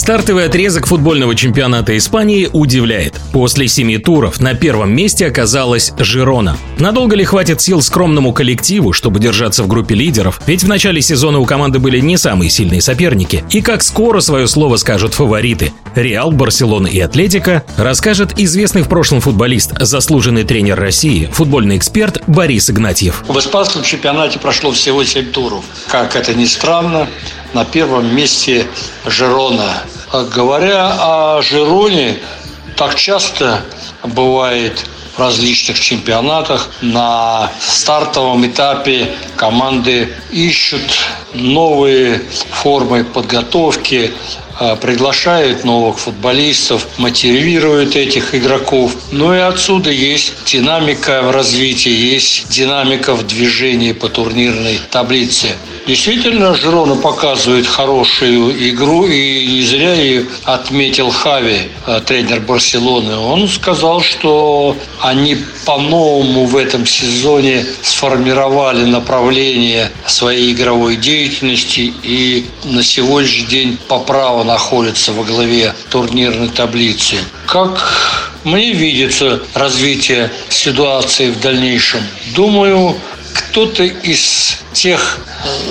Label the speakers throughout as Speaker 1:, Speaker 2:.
Speaker 1: Стартовый отрезок футбольного чемпионата Испании удивляет. После семи туров на первом месте оказалась Жирона. Надолго ли хватит сил скромному коллективу, чтобы держаться в группе лидеров? Ведь в начале сезона у команды были не самые сильные соперники. И как скоро свое слово скажут фавориты? Реал, Барселона и Атлетика расскажет известный в прошлом футболист, заслуженный тренер России, футбольный эксперт Борис Игнатьев.
Speaker 2: В испанском чемпионате прошло всего 7 туров. Как это ни странно, на первом месте Жирона. Говоря о Жироне, так часто бывает в различных чемпионатах. На стартовом этапе команды ищут новые формы подготовки, а, приглашают новых футболистов, мотивируют этих игроков. Ну и отсюда есть динамика в развитии, есть динамика в движении по турнирной таблице. Действительно, Жирона показывает хорошую игру, и не зря ее отметил Хави, э, тренер Барселоны. Он сказал, что они по-новому в этом сезоне сформировали направление своей игровой деятельности и на сегодняшний день по праву находятся во главе турнирной таблицы. Как мне видится развитие ситуации в дальнейшем? Думаю, кто-то из тех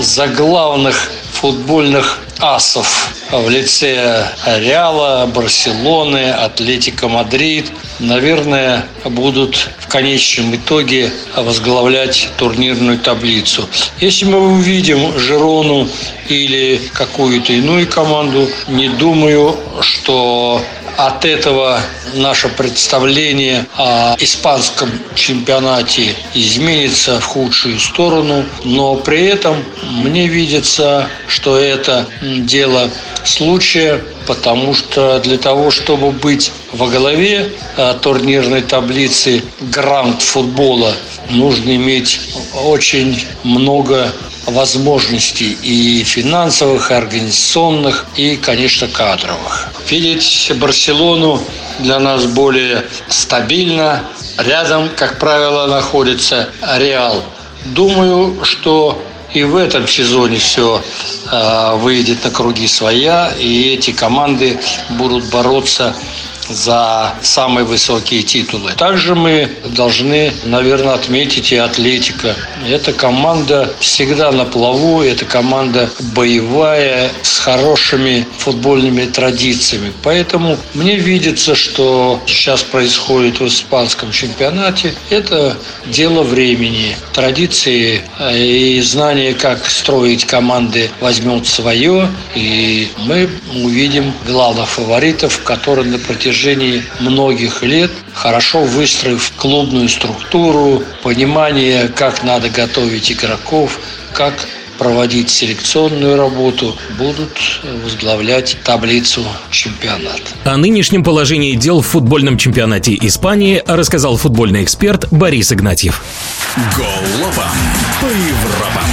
Speaker 2: заглавных футбольных асов в лице Реала, Барселоны, Атлетика Мадрид, наверное, будут в конечном итоге возглавлять турнирную таблицу. Если мы увидим Жирону или какую-то иную команду, не думаю, что от этого наше представление о испанском чемпионате изменится в худшую сторону, но при этом мне видится, что это дело случая, потому что для того, чтобы быть во главе э, турнирной таблицы гранд футбола, нужно иметь очень много возможностей и финансовых, и организационных, и, конечно, кадровых. Видеть Барселону для нас более стабильно. Рядом, как правило, находится Реал. Думаю, что и в этом сезоне все э, выйдет на круги своя, и эти команды будут бороться за самые высокие титулы. Также мы должны, наверное, отметить и Атлетика. Эта команда всегда на плаву, эта команда боевая, с хорошими футбольными традициями. Поэтому мне видится, что сейчас происходит в испанском чемпионате, это дело времени. Традиции э, и знания, как строить команды, возьмут свое, и мы увидим главных фаворитов, которые на протяжении протяжении многих лет, хорошо выстроив клубную структуру, понимание, как надо готовить игроков, как проводить селекционную работу, будут возглавлять таблицу чемпионата.
Speaker 1: О нынешнем положении дел в футбольном чемпионате Испании рассказал футбольный эксперт Борис Игнатьев.
Speaker 3: Голова по Европе.